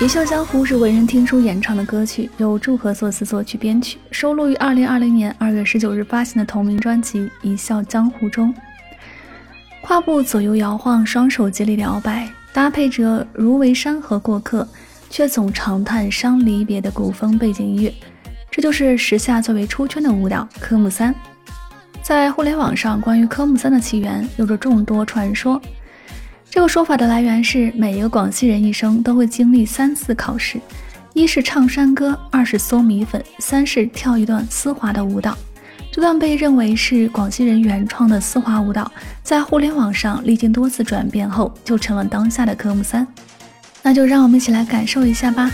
《一笑江湖》是为人听书演唱的歌曲，由祝贺作词、作曲、编曲，收录于二零二零年二月十九日发行的同名专辑《一笑江湖》中。胯部左右摇晃，双手竭力摇摆，搭配着如为山河过客，却总长叹伤离别的古风背景音乐，这就是时下最为出圈的舞蹈科目三。在互联网上，关于科目三的起源有着众多传说。这个说法的来源是，每一个广西人一生都会经历三次考试：一是唱山歌，二是嗦米粉，三是跳一段丝滑的舞蹈。这段被认为是广西人原创的丝滑舞蹈，在互联网上历经多次转变后，就成了当下的科目三。那就让我们一起来感受一下吧。